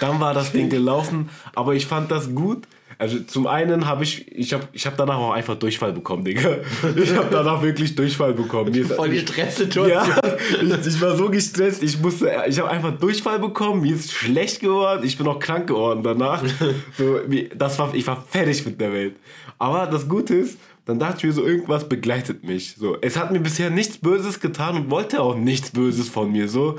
Dann war das Ding gelaufen, aber ich fand das gut. Also zum einen habe ich, ich habe ich hab danach auch einfach Durchfall bekommen, Digga. Ich habe danach wirklich Durchfall bekommen. Mir Voll die Stresssituation. ja, ich, ich war so gestresst, ich musste, ich habe einfach Durchfall bekommen, mir ist schlecht geworden, ich bin auch krank geworden danach. So, das war, ich war fertig mit der Welt. Aber das Gute ist, dann dachte ich mir so, irgendwas begleitet mich. So, es hat mir bisher nichts Böses getan und wollte auch nichts Böses von mir. So,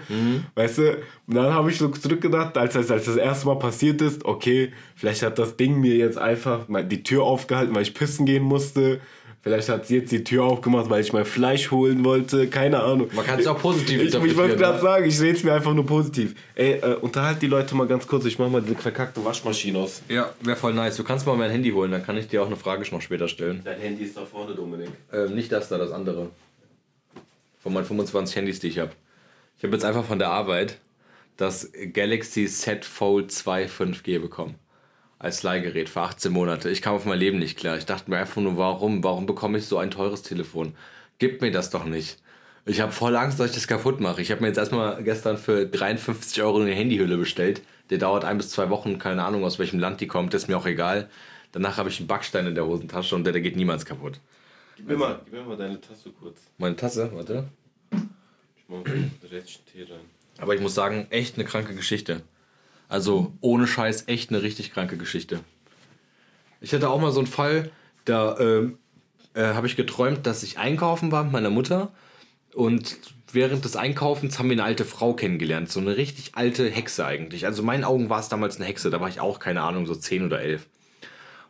weißt du? Und dann habe ich so zurückgedacht, als, als, als das erste Mal passiert ist, okay, vielleicht hat das Ding mir jetzt einfach die Tür aufgehalten, weil ich pissen gehen musste. Vielleicht hat sie jetzt die Tür aufgemacht, weil ich mein Fleisch holen wollte. Keine Ahnung. Man kann es auch positiv Ich, ich interpretieren, wollte gerade ne? sagen, ich rede es mir einfach nur positiv. Ey, äh, unterhalt die Leute mal ganz kurz. Ich mach mal diese verkackte Waschmaschine aus. Ja, wäre voll nice. Du kannst mal mein Handy holen, dann kann ich dir auch eine Frage noch später stellen. Dein Handy ist da vorne, Dominik. Ähm, nicht das da, das andere. Von meinen 25 Handys, die ich habe. Ich habe jetzt einfach von der Arbeit das Galaxy Z Fold 2 5G bekommen. Als Leihgerät für 18 Monate. Ich kam auf mein Leben nicht klar. Ich dachte mir einfach nur, warum? Warum bekomme ich so ein teures Telefon? Gib mir das doch nicht. Ich habe voll Angst, dass ich das kaputt mache. Ich habe mir jetzt erstmal gestern für 53 Euro eine Handyhülle bestellt. Der dauert ein bis zwei Wochen, keine Ahnung aus welchem Land die kommt, ist mir auch egal. Danach habe ich einen Backstein in der Hosentasche und der, der geht niemals kaputt. Gib mir, mal, gib mir mal deine Tasse kurz. Meine Tasse, warte. Ich mach mal direkt *coughs* Tee rein. Aber ich muss sagen, echt eine kranke Geschichte. Also ohne Scheiß, echt eine richtig kranke Geschichte. Ich hatte auch mal so einen Fall, da ähm, äh, habe ich geträumt, dass ich einkaufen war mit meiner Mutter und während des Einkaufens haben wir eine alte Frau kennengelernt. So eine richtig alte Hexe eigentlich. Also in meinen Augen war es damals eine Hexe, da war ich auch, keine Ahnung, so 10 oder 11.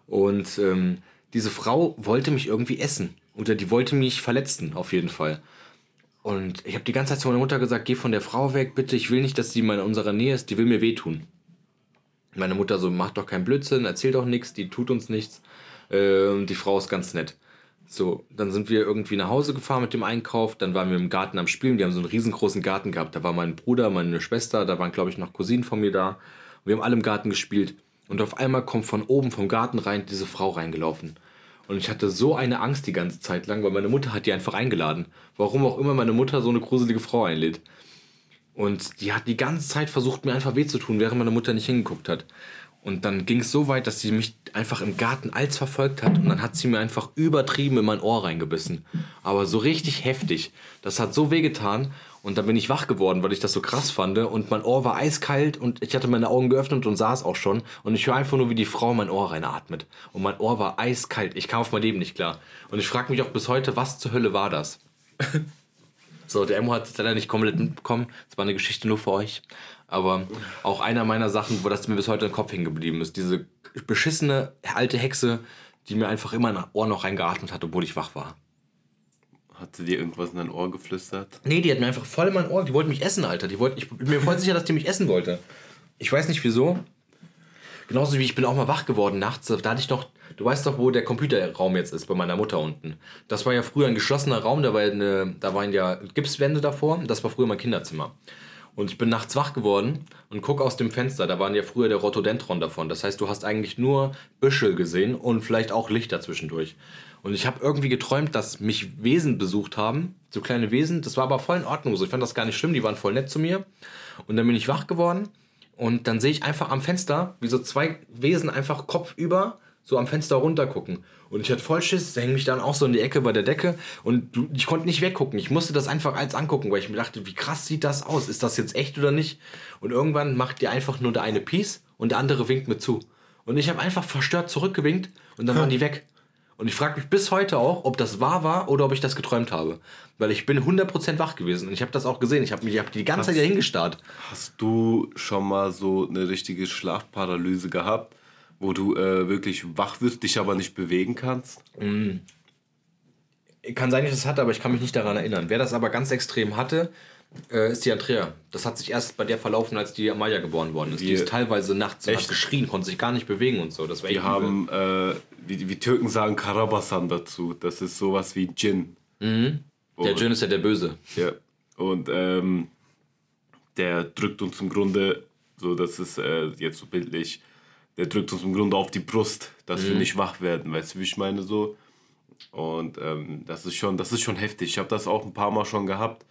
Und ähm, diese Frau wollte mich irgendwie essen. Oder die wollte mich verletzen, auf jeden Fall. Und ich habe die ganze Zeit zu meiner Mutter gesagt, geh von der Frau weg, bitte, ich will nicht, dass sie in unserer Nähe ist, die will mir wehtun. Meine Mutter so, mach doch keinen Blödsinn, erzähl doch nichts, die tut uns nichts. Ähm, die Frau ist ganz nett. So, dann sind wir irgendwie nach Hause gefahren mit dem Einkauf, dann waren wir im Garten am Spielen, wir haben so einen riesengroßen Garten gehabt, da war mein Bruder, meine Schwester, da waren glaube ich noch Cousinen von mir da. Und wir haben alle im Garten gespielt. Und auf einmal kommt von oben vom Garten rein diese Frau reingelaufen. Und ich hatte so eine Angst die ganze Zeit lang, weil meine Mutter hat die einfach eingeladen. Warum auch immer meine Mutter so eine gruselige Frau einlädt. Und die hat die ganze Zeit versucht, mir einfach weh zu tun, während meine Mutter nicht hingeguckt hat. Und dann ging es so weit, dass sie mich einfach im Garten als verfolgt hat. Und dann hat sie mir einfach übertrieben in mein Ohr reingebissen. Aber so richtig heftig. Das hat so wehgetan. Und dann bin ich wach geworden, weil ich das so krass fand. Und mein Ohr war eiskalt und ich hatte meine Augen geöffnet und es auch schon. Und ich höre einfach nur, wie die Frau in mein Ohr reinatmet. Und mein Ohr war eiskalt. Ich kam auf mein Leben nicht klar. Und ich frage mich auch bis heute, was zur Hölle war das? *laughs* So, der Emo hat es leider nicht komplett mitbekommen. Das war eine Geschichte nur für euch. Aber auch einer meiner Sachen, wo das mir bis heute im Kopf hängen geblieben ist. Diese beschissene alte Hexe, die mir einfach immer in mein Ohr noch reingeatmet hat, obwohl ich wach war. Hat sie dir irgendwas in dein Ohr geflüstert? Nee, die hat mir einfach voll in mein Ohr, die wollte mich essen, Alter. Die wollte, ich bin mir voll sicher, dass die mich essen wollte. Ich weiß nicht wieso. Genauso wie ich bin auch mal wach geworden nachts. Da hatte ich noch, du weißt doch, wo der Computerraum jetzt ist, bei meiner Mutter unten. Das war ja früher ein geschlossener Raum, da, war eine, da waren ja Gipswände davor. Das war früher mein Kinderzimmer. Und ich bin nachts wach geworden und gucke aus dem Fenster. Da waren ja früher der Rhododendron davon. Das heißt, du hast eigentlich nur Büschel gesehen und vielleicht auch Lichter zwischendurch. Und ich habe irgendwie geträumt, dass mich Wesen besucht haben. So kleine Wesen. Das war aber voll in Ordnung so. Ich fand das gar nicht schlimm. Die waren voll nett zu mir. Und dann bin ich wach geworden. Und dann sehe ich einfach am Fenster, wie so zwei Wesen einfach kopfüber so am Fenster runter gucken. Und ich hatte voll Schiss, hänge mich dann auch so in die Ecke bei der Decke und ich konnte nicht weggucken. Ich musste das einfach als angucken, weil ich mir dachte, wie krass sieht das aus? Ist das jetzt echt oder nicht? Und irgendwann macht dir einfach nur der eine Peace und der andere winkt mir zu. Und ich habe einfach verstört zurückgewinkt und dann waren die weg. Und ich frage mich bis heute auch, ob das wahr war oder ob ich das geträumt habe. Weil ich bin 100% wach gewesen und ich habe das auch gesehen. Ich habe hab die ganze Zeit hier hingestarrt. Hast du schon mal so eine richtige Schlafparalyse gehabt, wo du äh, wirklich wach wirst, dich aber nicht bewegen kannst? Kann sein, dass ich das hatte, aber ich kann mich nicht daran erinnern. Wer das aber ganz extrem hatte, äh, ist die Andrea. Das hat sich erst bei der verlaufen, als die Amalia geboren worden ist. die Wir- ist teilweise nachts Echt? geschrien, konnte sich gar nicht bewegen und so. Das war Die haben, äh, wie, wie Türken sagen, Karabasan dazu. Das ist sowas wie Djinn. Der Jin ist ja der Böse. Ja. Und ähm, der drückt uns im Grunde, so das ist äh, jetzt so bildlich, der drückt uns im Grunde auf die Brust, dass wir nicht wach werden, weißt du, wie ich meine so. Und ähm, das ist schon, das ist schon heftig. Ich habe das auch ein paar Mal schon gehabt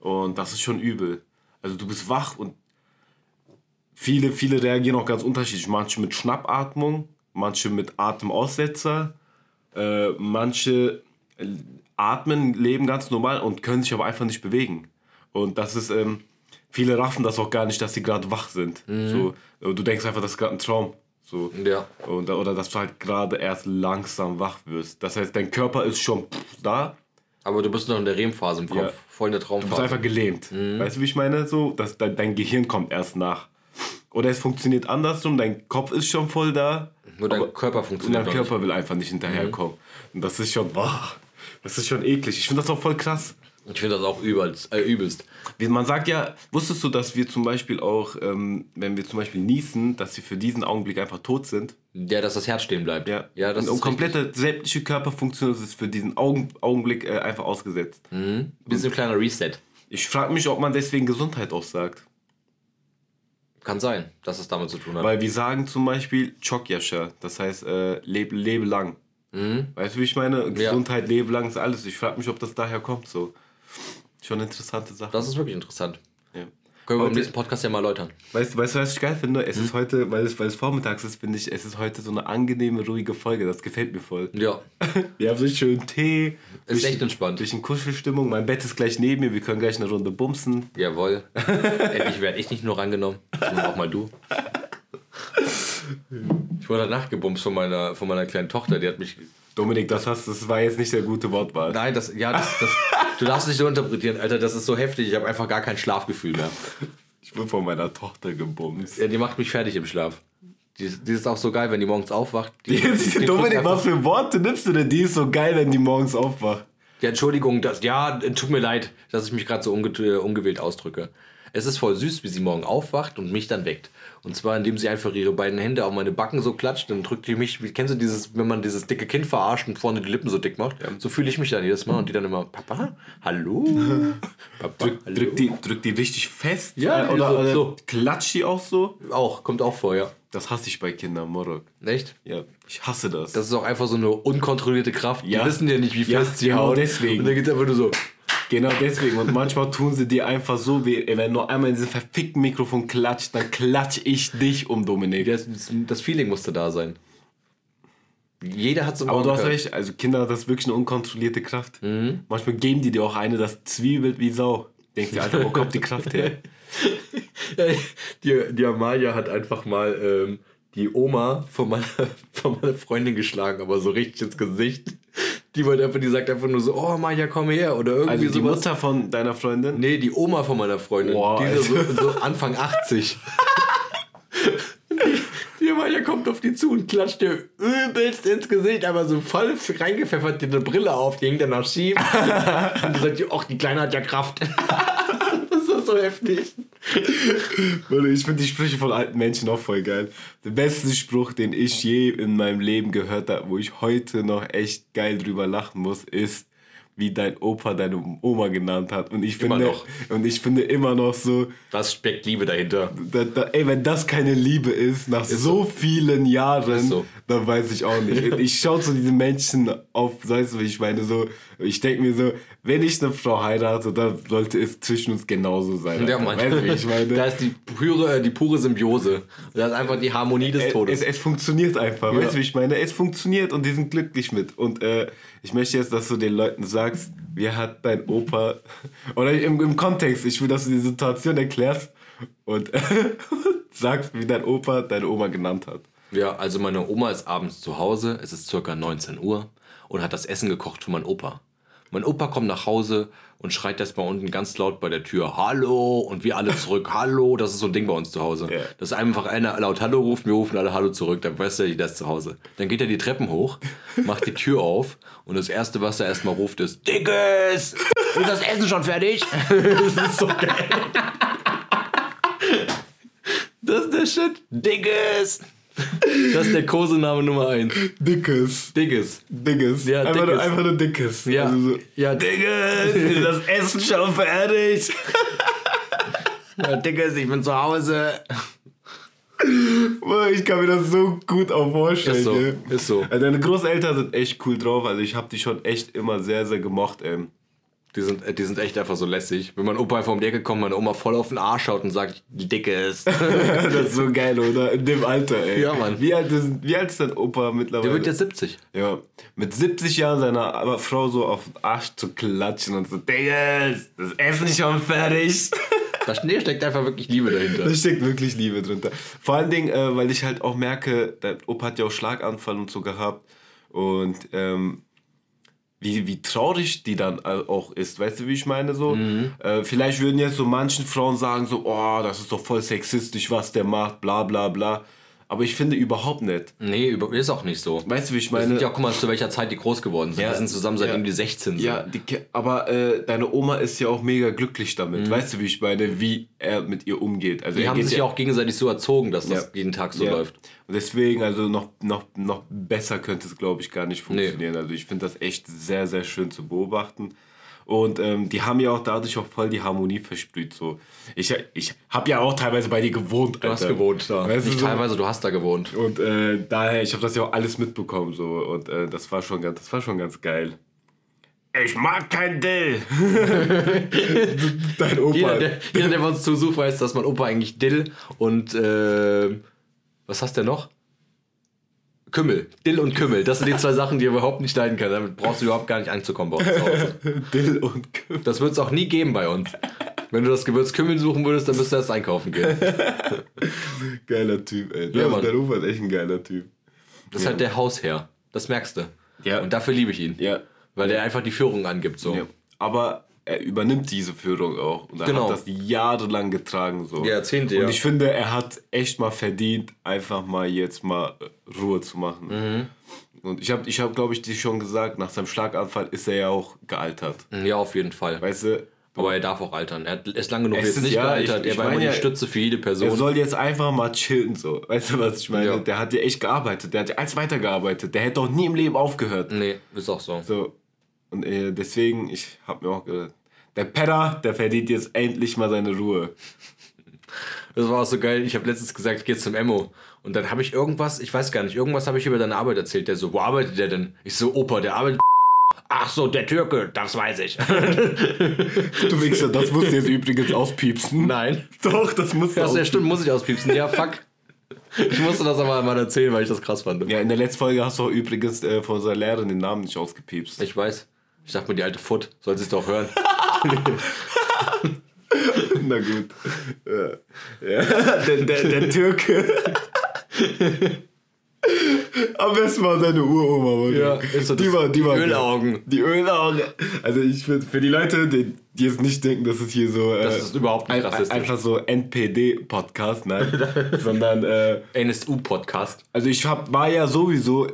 und das ist schon übel. Also du bist wach und viele, viele reagieren auch ganz unterschiedlich. Manche mit Schnappatmung, manche mit Atemaussetzer, äh, manche atmen, leben ganz normal und können sich aber einfach nicht bewegen. Und das ist, ähm, viele raffen das auch gar nicht, dass sie gerade wach sind. So, du denkst einfach, das ist gerade ein Traum. So. Ja. Und, oder dass du halt gerade erst langsam wach wirst. Das heißt, dein Körper ist schon da, Aber du bist noch in der REM-Phase im Kopf. Ja. Voll in der du bist Traumphase. einfach gelähmt. Weißt du, wie ich meine? So, dass dein, dein Gehirn kommt erst nach. Oder es funktioniert andersrum, dein Kopf ist schon voll da. Nur dein Körper Und funktioniert dein noch nicht. Körper will einfach nicht hinterherkommen. Und das ist schon, boah, das ist schon eklig. Ich finde das auch voll krass. Ich finde das auch übelst. Äh, übelst. Man sagt ja, wusstest du, dass wir zum Beispiel auch, ähm, wenn wir zum Beispiel niesen, dass wir für diesen Augenblick einfach tot sind? Ja, dass das Herz stehen bleibt. Ja, ja das und, komplette sämtliche Körperfunktion ist für diesen Augen, Augenblick äh, einfach ausgesetzt. Bisschen kleiner Reset. Ich frage mich, ob man deswegen Gesundheit auch sagt. Kann sein, dass es damit zu tun hat. Weil wir sagen zum Beispiel Chokyasha, das heißt äh, lebe, lebe lang. Weißt du, wie ich meine? Gesundheit, lebe lang ist alles. Ich frage mich, ob das daher kommt. So. Schon eine interessante Sache. das ist wirklich interessant. ja. Können wir im nächsten Podcast ja mal erläutern. Weißt du, weißt was ich geil finde? Es ist heute, weil es, weil es vormittags ist, finde ich, es ist heute so eine angenehme, ruhige Folge. Das gefällt mir voll. Ja, *laughs* Wir haben so schön Tee. ist durch- echt entspannt. Durch eine Kuschelstimmung. Mein Bett ist gleich neben mir. Wir können gleich eine Runde bumsen. Jawohl. *laughs* Endlich werde ich nicht nur rangenommen, sondern auch mal du. Ich wurde nachgebumst von meiner, von meiner kleinen Tochter, die hat mich. Dominik, das, hast, das war jetzt nicht der gute Wortwahl. Nein, das, ja, das, das, du darfst nicht so interpretieren, Alter, das ist so heftig, ich habe einfach gar kein Schlafgefühl mehr. Ich bin von meiner Tochter gebumst. Ja, die macht mich fertig im Schlaf. Die, ist- die ist auch so geil, wenn die morgens aufwacht. Die, die drückt Dominik, was für Worte nimmst du denn? Die ist so geil, wenn die morgens aufwacht. Ja, Entschuldigung, das, ja, tut mir leid, dass ich mich gerade so unge äh, ungewählt ausdrücke. Es ist voll süß, wie sie morgen aufwacht und mich dann weckt. Und zwar, indem sie einfach ihre beiden Hände auf meine Backen so klatscht, dann drückt die mich, wie kennst du dieses, wenn man dieses dicke Kind verarscht und vorne die Lippen so dick macht? So fühle ich mich dann jedes Mal und die dann immer, Papa, hallo? *laughs* Papa, Drück, hallo? drück, die, drück die richtig fest. Ja, äh, oder, so- oder so. klatscht die auch so. Auch, kommt auch vor, ja. Das hasse ich bei Kindern, Morok. Echt? Ja, ich hasse das. Das ist auch einfach so eine unkontrollierte Kraft. Ja. Die wissen ja nicht, wie Ja, fest sie genau hauen. deswegen. Und dann geht einfach nur so. Genau deswegen. Und manchmal tun sie dir einfach so weh. Ey, Wenn nur einmal in diesem verfickten Mikrofon klatscht, dann klatsch ich dich um, Dominik. Das, das Feeling musste da sein. Jeder hat so Aber du hast recht, also Kinder, das ist wirklich eine unkontrollierte Kraft. Mhm. Manchmal geben die dir auch eine, das zwiebelt wie Sau. Denkst du, Alter, wo kommt die Kraft her? *laughs* Die, die Amalia hat einfach mal ähm, die Oma von meiner, *laughs* von meiner Freundin geschlagen, aber so richtig ins Gesicht. Die wollte einfach, die sagt einfach nur so, oh Amalia, komm her oder irgendwie Also die sowas. Mutter von deiner Freundin? Nee, die Oma von meiner Freundin. Boah, die ist so, so Anfang 80. *laughs* die, Amalia kommt auf die zu und klatscht dir übelst ins Gesicht, aber so voll reingepfeffert, dir eine Brille auf, die hängt dann noch schief. *laughs* und die sagt, ach, die Kleine hat ja Kraft. *laughs* so heftig. *laughs* Oder Ich finde die Sprüche von alten Menschen auch voll geil. Der beste Spruch, den ich je in meinem Leben gehört habe, wo ich heute noch echt geil drüber lachen muss, ist, wie dein Opa deine Oma genannt hat. Und ich Immer finde, noch. und ich finde immer noch so, Das steckt Liebe dahinter. da, da, ey, wenn das keine Liebe ist, nach so vielen Jahren, Ist so. dann weiß ich auch nicht. *laughs* Ich schaue zu diesen Menschen auf, weißt du, wie ich meine, so, ich denke mir so, wenn ich eine Frau heirate, dann sollte es zwischen uns genauso sein. Ja. Mann. Weißt du, wie ich meine? Da ist die pure, die pure Symbiose. Da ist einfach die Harmonie des es, Todes. es, es funktioniert einfach, Ja. weißt du, wie ich meine? Es funktioniert und die sind glücklich mit. Und äh, ich möchte jetzt, dass du den Leuten sagst, wie hat dein Opa, oder im, im Kontext, ich will, dass du die Situation erklärst und *laughs* sagst, wie dein Opa deine Oma genannt hat. Ja, also meine Oma ist abends zu Hause, es ist circa 19 Uhr und hat das Essen gekocht für meinen Opa. Mein Opa kommt nach Hause und schreit erstmal unten ganz laut bei der Tür Hallo und wir alle zurück Hallo. Das ist so ein Ding bei uns zu Hause. Ja. Dass einfach einer laut Hallo ruft, wir rufen alle Hallo zurück, dann weiß er, der ist zu Hause. Dann geht er die Treppen hoch, macht die Tür auf und das Erste, was er erstmal ruft, ist Dickes! Ist das Essen schon fertig? *laughs* das ist so geil. Das ist der Shit. Dickes! Das ist der Kosename Nummer 1. Dickes. Dickes. Dickes. Ja, einfach, Nur, Dickes. einfach nur Dickes. Ja, Also so, ja, Dickes, ist das Essen schon fertig? *laughs* ja, Dickes, ich bin zu Hause. Ich kann mir das so gut auch vorstellen. Ist so, ist so. Also deine Großeltern sind echt cool drauf. Also ich habe die schon echt immer sehr, sehr gemocht. ey. Die sind, äh, die sind echt einfach so lässig. Wenn mein Opa einfach um die Ecke kommt, meine Oma voll auf den Arsch schaut und sagt, Dickes. *laughs* das ist so geil, oder? In dem Alter, ey. Ja, Mann. Wie alt ist, wie alt ist dein Opa mittlerweile? Der wird jetzt 70. ja, mit 70 Jahren seiner Frau so auf den Arsch zu klatschen und so, Diggas, das Essen ist schon fertig. *laughs* Da steckt einfach wirklich Liebe dahinter. Da steckt wirklich Liebe drunter. Vor allen Dingen, äh, weil ich halt auch merke, dein Opa hat ja auch Schlaganfall und so gehabt. Und ähm, wie, wie traurig die dann äh, auch ist. Weißt du, wie ich meine? So? Äh, vielleicht würden jetzt so manchen Frauen sagen, so, oh, das ist doch voll sexistisch, was der macht, bla bla bla. Aber ich finde überhaupt nicht. Nee, ist auch nicht so. Weißt du, wie ich meine? ja guck mal, zu welcher Zeit die groß geworden sind. Ja, die sind zusammen seitdem ja. die 16 sind. Ja, die, aber äh, deine Oma ist ja auch mega glücklich damit. Weißt du, wie ich meine, wie er mit ihr umgeht? Also Die haben sich ja auch gegenseitig so erzogen, dass das jeden Tag so läuft. Und deswegen, also noch, noch, noch besser könnte es, glaube ich, gar nicht funktionieren. Also ich finde das echt sehr, sehr schön zu beobachten. Und ähm, die haben ja auch dadurch auch voll die Harmonie versprüht. So. Ich, ich habe ja auch teilweise bei dir gewohnt. Du hast gewohnt da. Weißt Nicht so- teilweise, du hast da gewohnt. Und äh, daher, ich habe das ja auch alles mitbekommen. So. Und äh, das, war schon ganz, das war schon ganz geil. Ich mag kein Dill. *laughs* Dein Opa. Jeder der, jeder, der uns zusucht, weiß, dass mein Opa eigentlich Dill und äh, was hast du denn noch? Kümmel. Dill und Kümmel. Das sind die zwei Sachen, die er überhaupt nicht leiden kann. Damit brauchst du überhaupt gar nicht anzukommen bei uns zu Hause. *laughs* Dill und Kümmel. Das wird es auch nie geben bei uns. Wenn du das Gewürz Kümmel suchen würdest, dann müsstest du erst einkaufen gehen. *laughs* Geiler Typ, ey. Ja, Ja, Mann. Dein Opa ist echt ein geiler Typ. Das ist halt der Hausherr. Das merkst du. Ja. Und dafür liebe ich ihn. Ja. Weil der einfach die Führung angibt. So. Ja. Aber er übernimmt diese Führung auch. Und er Genau. hat das jahrelang getragen. So. Ja, Jahrzehnte, Und ja. ich finde, er hat echt mal verdient, einfach mal jetzt mal Ruhe zu machen. Mhm. Und ich habe, ich hab, glaube ich, dir schon gesagt, nach seinem Schlaganfall ist er ja auch gealtert. Ja, auf jeden Fall. Weißt du, Aber er darf auch altern. Er ist lange genug Es jetzt ist- nicht ja, gealtert. ich- ich er war immer ja, die Stütze für jede er Person. soll jetzt einfach mal chillen, so. Weißt du, was ich meine? Ja. Der hat ja echt gearbeitet. Der hat ja eins weitergearbeitet. Der hätte doch nie im Leben aufgehört. Nee, ist auch so. So. Und äh, deswegen, ich habe mir auch gedacht, der Pedder, der verdient jetzt endlich mal seine Ruhe. Das war auch so geil. Ich habe letztens gesagt, ich gehe zum Emmo. Und dann habe ich irgendwas, ich weiß gar nicht, irgendwas habe ich über deine Arbeit erzählt. Der so, wo arbeitet der denn? Ich so, Opa, der arbeitet. Ach so, der Türke, das weiß ich. *laughs* Du Wichser, das musst du jetzt übrigens auspiepsen. Nein. Doch, das musst du ja, stimmt, muss ich auspiepsen. Ja, fuck. Ich musste das aber mal erzählen, weil ich das krass fand. Ja, in der letzten Folge hast du auch übrigens äh, von unserer Lehrerin den Namen nicht ausgepiepst. Ich weiß. Ich dachte mir, die alte Foot, soll sie es doch hören. *laughs* *laughs* Na gut. Ja. ja. Der, der, der Türke. Am besten war deine Uroma. Ja, ist so die das- war, die die war Ölaugen. Die Ölaugen. Also ich finde, für die Leute, die, die jetzt nicht denken, dass es hier so... Das äh, ist überhaupt nicht ein, rassistisch. Einfach so NPD-Podcast, nein. *laughs* sondern... Äh, NSU-Podcast. Also ich hab, war ja sowieso,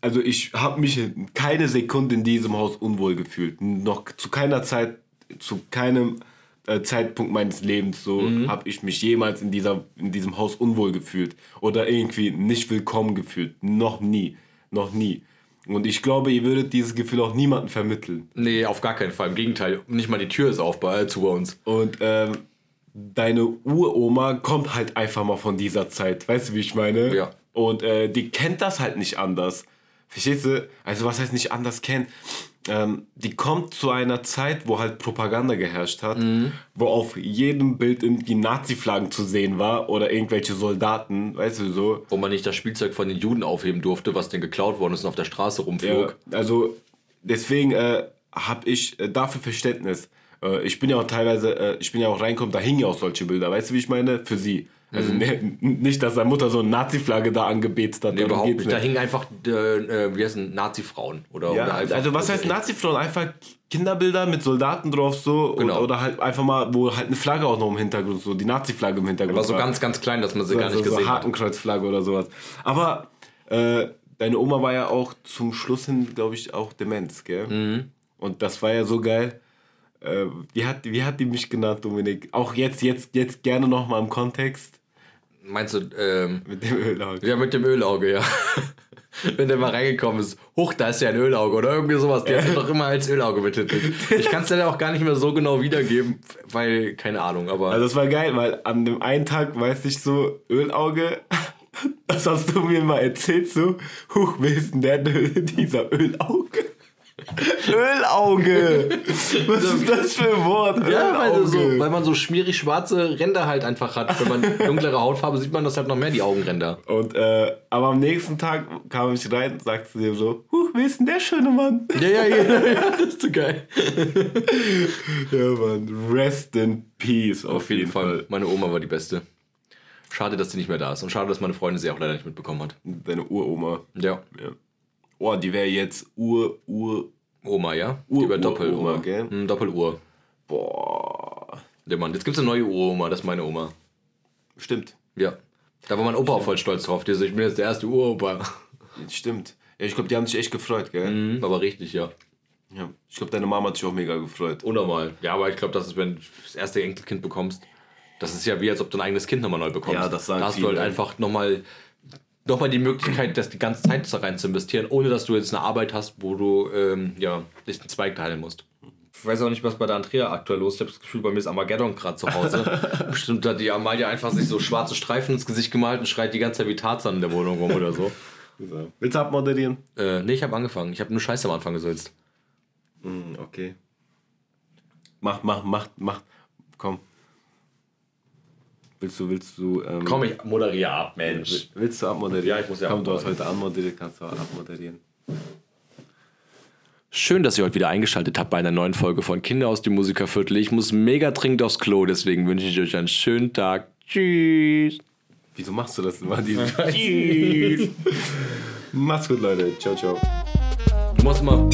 also ich habe mich keine Sekunde in diesem Haus unwohl gefühlt. Noch zu keiner Zeit, zu keinem äh, Zeitpunkt meines Lebens so habe ich mich jemals in, dieser, in diesem Haus unwohl gefühlt oder irgendwie nicht willkommen gefühlt. Noch nie, noch nie. Und ich glaube, ihr würdet dieses Gefühl auch niemandem vermitteln. Nee, auf gar keinen Fall. Im Gegenteil, nicht mal die Tür ist auf bei, äh, zu bei uns. Und ähm, deine Uroma kommt halt einfach mal von dieser Zeit. Weißt du, wie ich meine? Ja. Und äh, die kennt das halt nicht anders. Verstehst du? Also was heißt nicht anders kennen? Ähm, die kommt zu einer Zeit, wo halt Propaganda geherrscht hat, wo auf jedem Bild irgendwie Nazi-Flaggen zu sehen war oder irgendwelche Soldaten, weißt du so. Wo man nicht das Spielzeug von den Juden aufheben durfte, was denen geklaut worden ist und auf der Straße rumflog. Ja, also deswegen äh, habe ich äh, dafür Verständnis. Äh, ich bin ja auch teilweise, äh, ich bin ja auch reinkommen, da hingen ja auch solche Bilder, weißt du, wie ich meine? Für sie. Also ne, nicht, dass seine Mutter so eine Nazi-Flagge da angebetet hat. Nee, überhaupt geht's nicht. Da hingen einfach, äh, äh, wie heißen Nazi-Frauen. Oder, Ja, oder einfach, also was heißt Nazi-Frauen? Einfach Kinderbilder mit Soldaten drauf so Genau. und, oder halt einfach mal, wo halt eine Flagge auch noch im Hintergrund, so die Nazi-Flagge im Hintergrund War so ganz, ganz klein, dass man sie so, gar nicht so, so gesehen hat. Hakenkreuzflagge oder sowas. Aber äh, deine Oma war ja auch zum Schluss hin, glaube ich, auch Demenz, gell? Mhm. Und das war ja so geil. Äh, wie, hat, wie hat die mich genannt, Dominik? Auch jetzt, jetzt, jetzt gerne nochmal im Kontext Meinst du, ähm, mit dem Ölauge. ja, mit dem Ölauge, ja. *laughs* Wenn der mal reingekommen ist, hoch, da ist ja ein Ölauge oder irgendwie sowas. Der hat doch immer als Ölauge betitelt. Ich kann es dir auch gar nicht mehr so genau wiedergeben, weil, keine Ahnung, aber. Also das war geil, weil an dem einen Tag, weiß ich so, Ölauge, *laughs* das hast du mir mal erzählt, so, huch, wer ist denn der, *laughs* dieser Ölauge? Ölauge! Was ist das für ein Wort? ja, weil, so, weil man so schmierig schwarze Ränder halt einfach hat. Wenn man *laughs* dunklere Hautfarbe sieht man das halt noch mehr, die Augenränder. Und, äh, aber am nächsten Tag kam ich rein und sagte zu dem so, huch, wer ist denn der schöne Mann? Ja, ja, ja, ja das ist so geil. *laughs* Ja, Mann, rest in peace, auf, Auf jeden Fall. Meine Oma war die Beste. Schade, dass sie nicht mehr da ist. Und schade, dass meine Freundin sie auch leider nicht mitbekommen hat. Deine Uroma. Ja. Ja. Oh, die wäre jetzt Ur, Ur, Oma, ja? Ur- Ur- Doppeloma. Hm, Doppeluhr. boah. Der Mann. Jetzt gibt es eine neue Uroma, das ist meine Oma. Stimmt. Ja. Da war mein Opa auch voll stolz drauf. Der so, ich bin jetzt der erste Uropa. Stimmt. Ja, ich glaube, die haben sich echt gefreut, gell? Mhm, aber richtig, ja. Ja. Ich glaube, deine Mama hat sich auch mega gefreut. Unnormal. Ja, aber ich glaube, das ist, wenn du das erste Enkelkind bekommst, das ist ja wie, als ob du ein eigenes Kind nochmal neu bekommst. Ja, das sagen Da hast du halt einfach nochmal noch mal die Möglichkeit, das die ganze Zeit da rein zu investieren, ohne dass du jetzt eine Arbeit hast, wo du ähm, ja, dich einen Zweig teilen musst. Ich weiß auch nicht, was bei der Andrea aktuell los ist. Ich habe das Gefühl, bei mir ist Armageddon gerade zu Hause. *laughs* Bestimmt hat die Amalia einfach sich so schwarze Streifen ins Gesicht gemalt und schreit die ganze Zeit wie Tarzan in der Wohnung rum oder so. So. Willst du abmoderieren? Äh, nee, ich habe angefangen. Ich habe nur Scheiße am Anfang gesetzt. Hm, okay. Mach, mach, mach, mach. Komm. Willst du, willst du. Ähm, Komm, ich moderiere ab, Mensch. Willst du abmoderieren? Ja, ich muss ja Komm, du hast heute anmoderiert, kannst du auch abmoderieren. Schön, dass ihr heute wieder eingeschaltet habt bei einer neuen Folge von Kinder aus dem Musikerviertel. Ich muss mega dringend aufs Klo, deswegen wünsche ich euch einen schönen Tag. Tschüss. Wieso machst du das immer? Tschüss. Macht's gut, Leute. Ciao, ciao. Du musst immer.